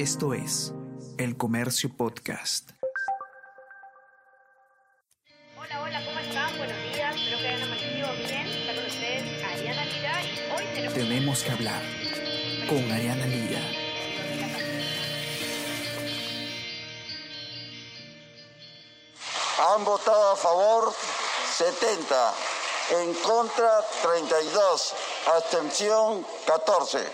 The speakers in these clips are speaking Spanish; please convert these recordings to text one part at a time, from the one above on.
Esto es El Comercio Podcast. Hola, hola, ¿cómo están? Buenos días, espero que hayan amanecido bien. Está con ustedes Ariana Lira y hoy tenemos... Tenemos que hablar con Ariana Lira. Han votado a favor 70, en contra 32, abstención 14.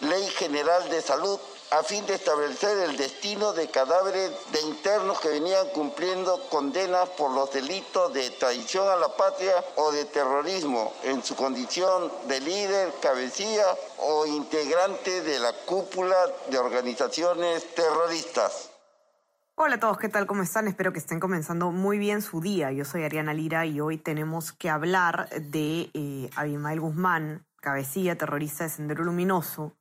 Ley General de Salud a fin de establecer el destino de cadáveres de internos que venían cumpliendo condenas por los delitos de traición a la patria o de terrorismo en su condición de líder, cabecilla o integrante de la cúpula de organizaciones terroristas. Hola a todos, ¿qué tal? ¿Cómo están? Espero que estén comenzando muy bien su día. Yo soy Ariana Lira y hoy tenemos que hablar de eh, Abimael Guzmán, cabecilla terrorista de Sendero Luminoso,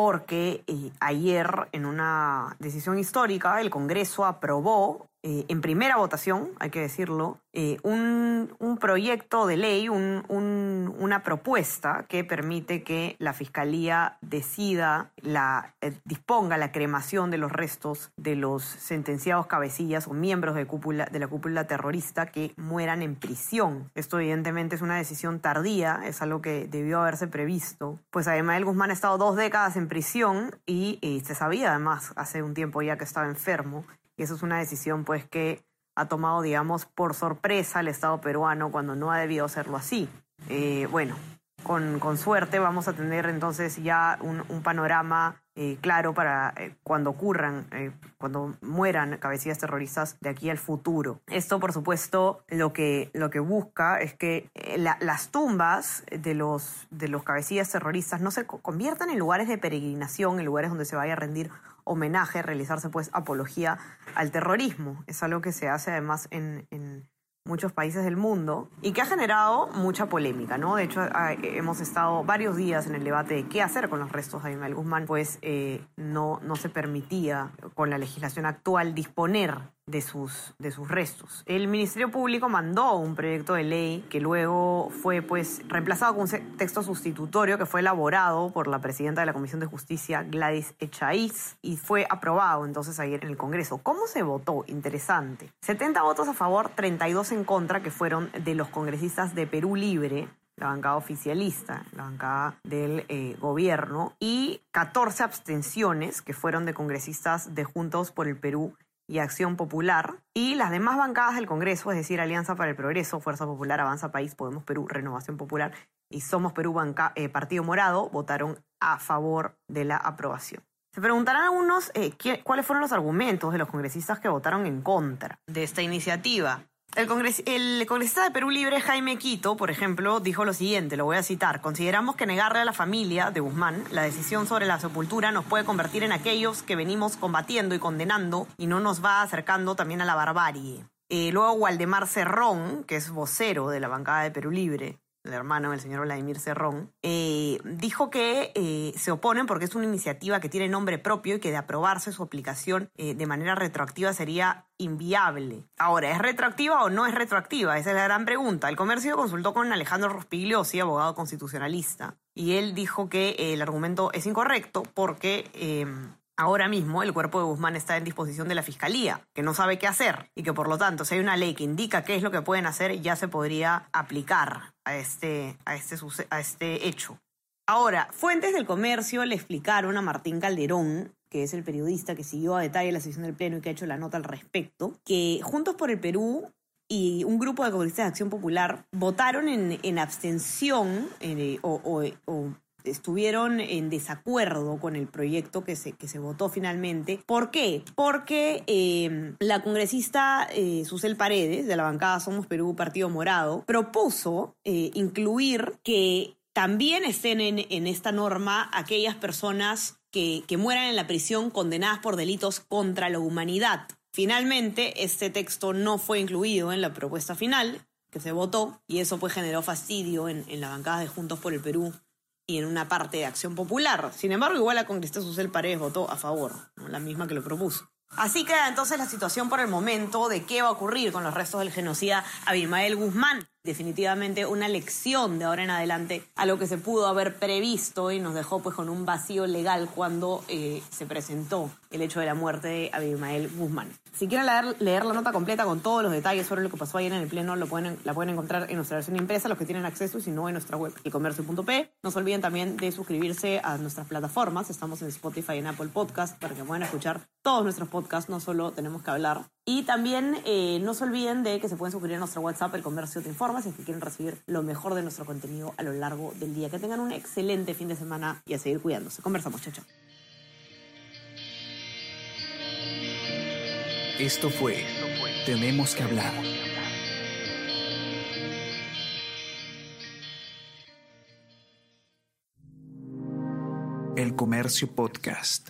porque eh, ayer en una decisión histórica el Congreso aprobó eh, en primera votación, hay que decirlo, eh, un, proyecto de ley, un, un, una propuesta que permite que la Fiscalía decida, la, eh, disponga la cremación de los restos de los sentenciados cabecillas o miembros de, cúpula, de la cúpula terrorista que mueran en prisión. Esto evidentemente es una decisión tardía, es algo que debió haberse previsto. Pues además el Guzmán ha estado dos décadas en prisión y, y se sabía además hace un tiempo ya que estaba enfermo y eso es una decisión pues que ha tomado, digamos, por sorpresa el Estado peruano cuando no ha debido hacerlo así. Eh, bueno, con, con, suerte vamos a tener entonces ya un, un panorama eh, claro para eh, cuando ocurran, eh, cuando mueran cabecillas terroristas de aquí al futuro. Esto, por supuesto, lo que, lo que busca es que la, las tumbas de los, de los cabecillas terroristas no se conviertan en lugares de peregrinación, en lugares donde se vaya a rendir homenaje, realizarse pues apología al terrorismo. Es algo que se hace además en, en muchos países del mundo y que ha generado mucha polémica, ¿no? De hecho, hemos estado varios días en el debate de qué hacer con los restos de Abimael Guzmán, pues eh, no, no se permitía con la legislación actual disponer de sus, de sus restos. El Ministerio Público mandó un proyecto de ley que luego fue pues reemplazado con un texto sustitutorio que fue elaborado por la presidenta de la Comisión de Justicia, Gladys Echaíz, y fue aprobado entonces ayer en el Congreso. ¿Cómo se votó? Interesante. 70 votos a favor, 32 en contra, que fueron de los congresistas de Perú Libre, la bancada oficialista, la bancada del eh, gobierno, y 14 abstenciones, que fueron de congresistas de Juntos por el Perú y Acción Popular, y las demás bancadas del Congreso, es decir, Alianza para el Progreso, Fuerza Popular, Avanza País, Podemos Perú, Renovación Popular y Somos Perú Banca, eh, Partido Morado, votaron a favor de la aprobación. Se preguntarán algunos eh, ¿qué, cuáles fueron los argumentos de los congresistas que votaron en contra de esta iniciativa. El, congres el, congresista de Perú Libre, Jaime Quito, por ejemplo, dijo lo siguiente, lo voy a citar, consideramos que negarle a la familia de Guzmán la decisión sobre la sepultura nos puede convertir en aquellos que venimos combatiendo y condenando y no nos va acercando también a la barbarie. Eh, luego Waldemar Cerrón, que es vocero de la bancada de Perú Libre, el hermano del señor Vladimir Cerrón, eh, dijo que eh, se oponen porque es una iniciativa que tiene nombre propio y que de aprobarse su aplicación eh, de manera retroactiva sería inviable. Ahora, ¿es retroactiva o no es retroactiva? Esa es la gran pregunta. El comercio consultó con Alejandro Rospigliosi, abogado constitucionalista, y él dijo que el argumento es incorrecto porque Ahora mismo el cuerpo de Guzmán está en disposición de la Fiscalía, que no sabe qué hacer y que por lo tanto si hay una ley que indica qué es lo que pueden hacer, ya se podría aplicar a este, a este, a este hecho. Ahora, fuentes del comercio le explicaron a Martín Calderón, que es el periodista que siguió a detalle la sesión del Pleno y que ha hecho la nota al respecto, que Juntos por el Perú y un grupo de congresistas de Acción Popular votaron en, en abstención eh, o estuvieron en desacuerdo con el proyecto que se, que se votó finalmente. ¿Por qué? Porque eh, la congresista eh, Susel Paredes, de la bancada Somos Perú Partido Morado, propuso eh, incluir que también estén en, en, esta norma aquellas personas que, que mueran en la prisión condenadas por delitos contra la humanidad. Finalmente, este texto no fue incluido en la propuesta final que se votó y eso pues generó fastidio en, en la bancada de Juntos por el Perú y en una parte de Acción Popular. Sin embargo, igual la congresista Susel Paredes votó a favor, la misma que lo propuso. Así queda entonces la situación por el momento de qué va a ocurrir con los restos del genocida Abimael Guzmán. Definitivamente una lección de ahora en adelante a lo que se pudo haber previsto y nos dejó pues con un vacío legal cuando eh, se presentó el hecho de la muerte de Abimael Guzmán. Si quieren leer, la nota completa con todos los detalles sobre lo que pasó ayer en el Pleno, lo pueden, la pueden encontrar en nuestra versión impresa, los que tienen acceso, y si no, en nuestra web, elcomercio.p. No se olviden también de suscribirse a nuestras plataformas. Estamos en Spotify y en Apple Podcast para que puedan escuchar todos nuestros podcasts, no solo tenemos que hablar. Y también eh, no se olviden de que se pueden suscribir a nuestro WhatsApp, El Comercio Te Informa, si es que quieren recibir lo mejor de nuestro contenido a lo largo del día. Que tengan un excelente fin de semana y a seguir cuidándose. Conversamos, chao, chao. Esto fue Tenemos que hablar. El Comercio Podcast.